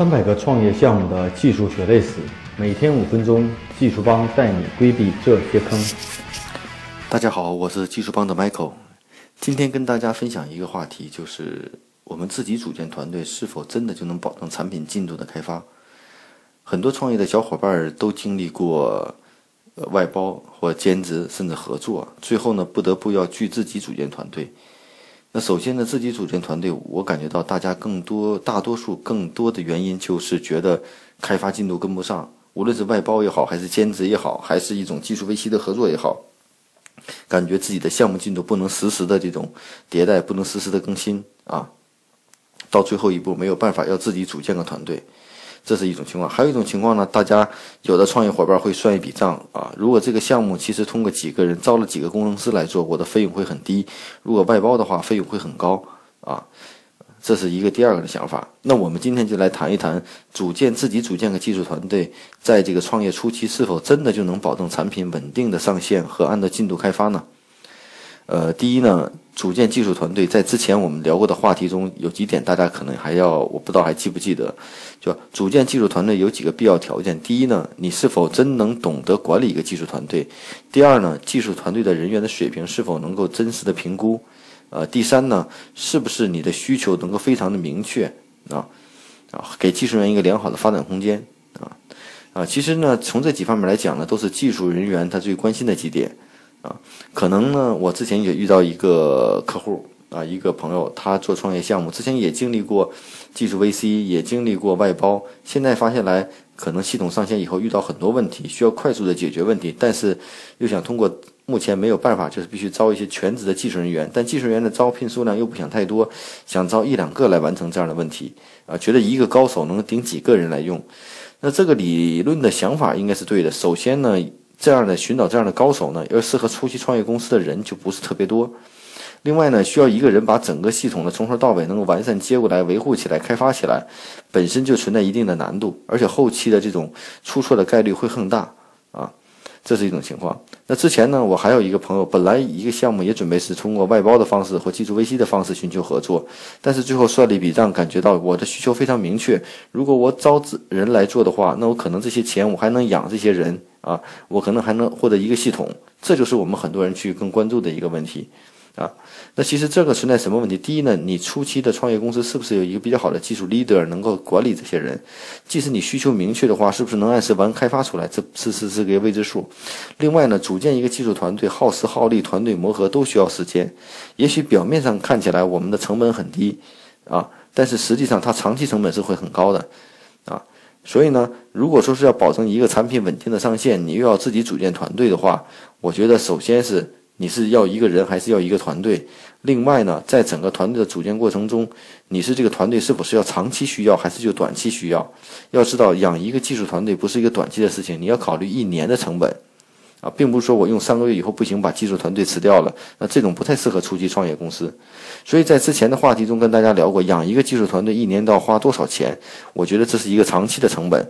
三百个创业项目的技术血泪史，每天五分钟，技术帮带你规避这些坑。大家好，我是技术帮的 Michael，今天跟大家分享一个话题，就是我们自己组建团队是否真的就能保证产品进度的开发？很多创业的小伙伴都经历过外包或兼职，甚至合作，最后呢不得不要去自己组建团队。那首先呢，自己组建团队，我感觉到大家更多、大多数更多的原因就是觉得开发进度跟不上，无论是外包也好，还是兼职也好，还是一种技术维系的合作也好，感觉自己的项目进度不能实时的这种迭代，不能实时的更新啊，到最后一步没有办法要自己组建个团队。这是一种情况，还有一种情况呢，大家有的创业伙伴会算一笔账啊，如果这个项目其实通过几个人招了几个工程师来做，我的费用会很低；如果外包的话，费用会很高啊。这是一个第二个的想法。那我们今天就来谈一谈，组建自己组建个技术团队，在这个创业初期是否真的就能保证产品稳定的上线和按照进度开发呢？呃，第一呢。组建技术团队，在之前我们聊过的话题中有几点，大家可能还要，我不知道还记不记得？就组建技术团队有几个必要条件：第一呢，你是否真能懂得管理一个技术团队；第二呢，技术团队的人员的水平是否能够真实的评估；呃，第三呢，是不是你的需求能够非常的明确啊？啊，给技术人员一个良好的发展空间啊啊，其实呢，从这几方面来讲呢，都是技术人员他最关心的几点。啊，可能呢，我之前也遇到一个客户啊，一个朋友，他做创业项目，之前也经历过技术 VC，也经历过外包，现在发现来，可能系统上线以后遇到很多问题，需要快速的解决问题，但是又想通过目前没有办法，就是必须招一些全职的技术人员，但技术人员的招聘数量又不想太多，想招一两个来完成这样的问题啊，觉得一个高手能顶几个人来用，那这个理论的想法应该是对的。首先呢。这样的寻找这样的高手呢，要适合初期创业公司的人就不是特别多。另外呢，需要一个人把整个系统的从头到尾能够完善接过来、维护起来、开发起来，本身就存在一定的难度，而且后期的这种出错的概率会更大啊，这是一种情况。那之前呢，我还有一个朋友，本来一个项目也准备是通过外包的方式或技术维系的方式寻求合作，但是最后算了一笔账，感觉到我的需求非常明确，如果我招人来做的话，那我可能这些钱我还能养这些人。啊，我可能还能获得一个系统，这就是我们很多人去更关注的一个问题，啊，那其实这个存在什么问题？第一呢，你初期的创业公司是不是有一个比较好的技术 leader 能够管理这些人？即使你需求明确的话，是不是能按时完开发出来？这是是是个未知数。另外呢，组建一个技术团队耗时耗力，团队磨合都需要时间。也许表面上看起来我们的成本很低，啊，但是实际上它长期成本是会很高的，所以呢，如果说是要保证一个产品稳定的上线，你又要自己组建团队的话，我觉得首先是你是要一个人还是要一个团队？另外呢，在整个团队的组建过程中，你是这个团队是否是要长期需要还是就短期需要？要知道养一个技术团队不是一个短期的事情，你要考虑一年的成本。啊，并不是说我用三个月以后不行，把技术团队辞掉了，那这种不太适合初期创业公司。所以在之前的话题中跟大家聊过，养一个技术团队一年都要花多少钱？我觉得这是一个长期的成本。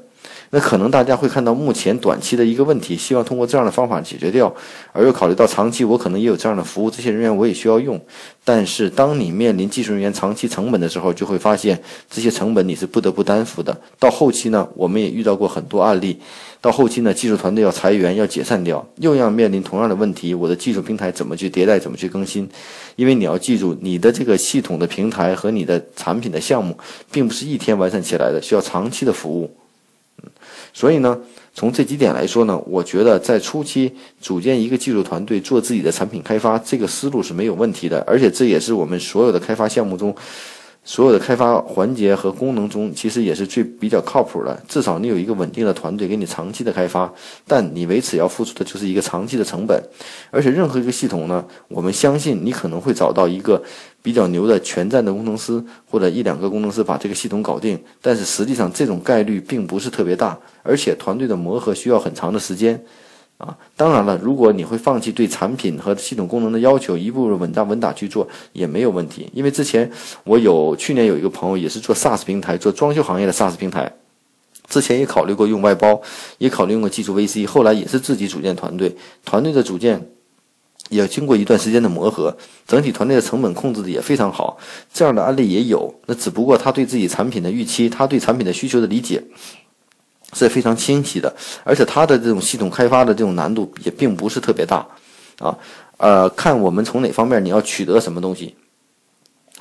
那可能大家会看到目前短期的一个问题，希望通过这样的方法解决掉，而又考虑到长期我可能也有这样的服务，这些人员我也需要用。但是当你面临技术人员长期成本的时候，就会发现这些成本你是不得不担负的。到后期呢，我们也遇到过很多案例，到后期呢，技术团队要裁员要解散掉，又要面临同样的问题，我的技术平台怎么去迭代，怎么去更新？因为你要记住，你的这个系统的平台和你的产品的项目，并不是一天完善起来的，需要长期的服务。所以呢，从这几点来说呢，我觉得在初期组建一个技术团队做自己的产品开发，这个思路是没有问题的，而且这也是我们所有的开发项目中。所有的开发环节和功能中，其实也是最比较靠谱的。至少你有一个稳定的团队给你长期的开发，但你为此要付出的就是一个长期的成本。而且任何一个系统呢，我们相信你可能会找到一个比较牛的全站的工程师，或者一两个工程师把这个系统搞定。但是实际上这种概率并不是特别大，而且团队的磨合需要很长的时间。啊，当然了，如果你会放弃对产品和系统功能的要求，一步步稳扎稳打去做也没有问题。因为之前我有去年有一个朋友也是做 SaaS 平台，做装修行业的 SaaS 平台，之前也考虑过用外包，也考虑用过技术 VC，后来也是自己组建团队。团队的组建也经过一段时间的磨合，整体团队的成本控制的也非常好。这样的案例也有，那只不过他对自己产品的预期，他对产品的需求的理解是非常清晰的，而且它的这种系统开发的这种难度也并不是特别大，啊，呃，看我们从哪方面你要取得什么东西。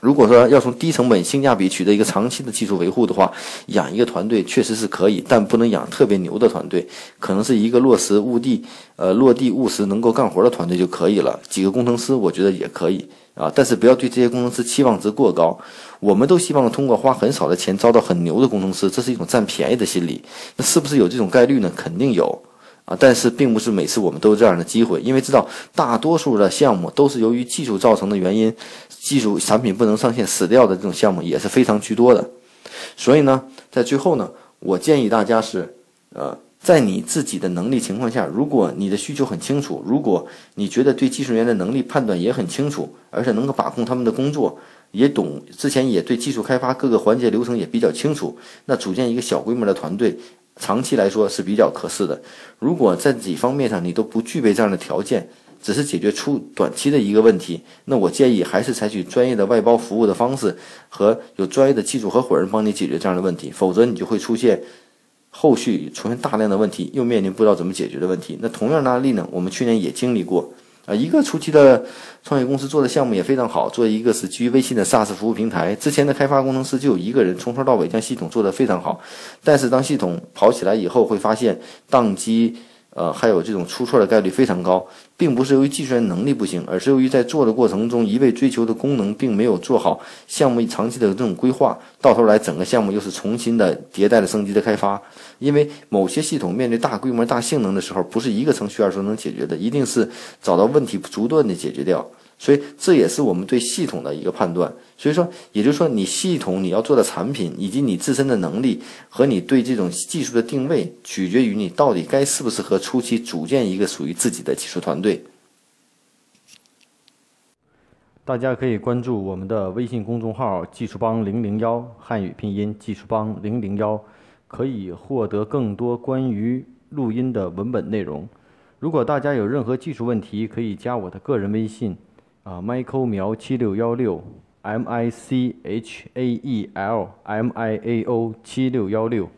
如果说要从低成本、性价比取得一个长期的技术维护的话，养一个团队确实是可以，但不能养特别牛的团队，可能是一个落实务地、呃落地务实、能够干活的团队就可以了。几个工程师，我觉得也可以啊，但是不要对这些工程师期望值过高。我们都希望通过花很少的钱招到很牛的工程师，这是一种占便宜的心理。那是不是有这种概率呢？肯定有。啊，但是并不是每次我们都有这样的机会，因为知道大多数的项目都是由于技术造成的原因，技术产品不能上线死掉的这种项目也是非常居多的。所以呢，在最后呢，我建议大家是，呃，在你自己的能力情况下，如果你的需求很清楚，如果你觉得对技术员的能力判断也很清楚，而且能够把控他们的工作，也懂之前也对技术开发各个环节流程也比较清楚，那组建一个小规模的团队。长期来说是比较合适的。如果在几方面上你都不具备这样的条件，只是解决出短期的一个问题，那我建议还是采取专业的外包服务的方式，和有专业的技术合伙人帮你解决这样的问题。否则你就会出现后续出现大量的问题，又面临不知道怎么解决的问题。那同样的案例呢，我们去年也经历过。啊，一个初期的创业公司做的项目也非常好，做一个是基于微信的 SaaS 服务平台。之前的开发工程师就有一个人，从头到尾将系统做得非常好。但是当系统跑起来以后，会发现宕机。呃，还有这种出错的概率非常高，并不是由于计算能力不行，而是由于在做的过程中，一味追求的功能并没有做好项目长期的这种规划，到头来整个项目又是重新的迭代的升级的开发。因为某些系统面对大规模、大性能的时候，不是一个程序员说能解决的，一定是找到问题，逐段的解决掉。所以这也是我们对系统的一个判断。所以说，也就是说，你系统你要做的产品，以及你自身的能力和你对这种技术的定位，取决于你到底该适不适合初期组建一个属于自己的技术团队。大家可以关注我们的微信公众号“技术帮零零幺”汉语拼音“技术帮零零幺”，可以获得更多关于录音的文本内容。如果大家有任何技术问题，可以加我的个人微信。啊，Michael 苗七六幺六，M I C H A E L M I A O 七六幺六。